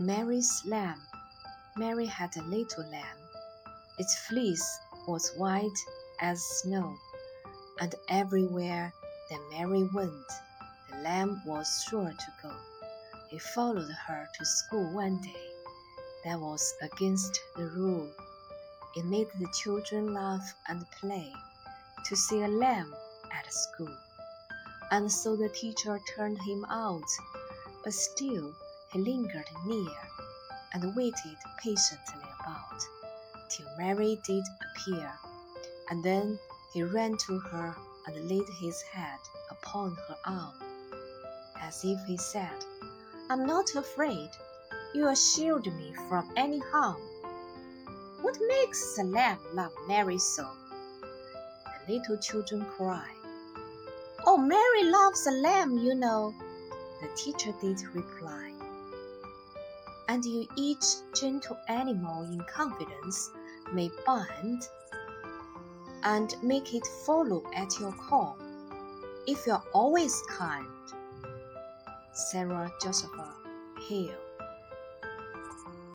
Mary's lamb. Mary had a little lamb. Its fleece was white as snow, and everywhere that Mary went, the lamb was sure to go. He followed her to school one day. That was against the rule. It made the children laugh and play to see a lamb at school. And so the teacher turned him out, but still he lingered near and waited patiently about till Mary did appear. And then he ran to her and laid his head upon her arm, as if he said, I'm not afraid. You shield me from any harm. What makes the lamb love Mary so? The little children cry. Oh, Mary loves the lamb, you know, the teacher did reply. And you each gentle animal in confidence may bind and make it follow at your call, if you're always kind. Sarah Josepha Hale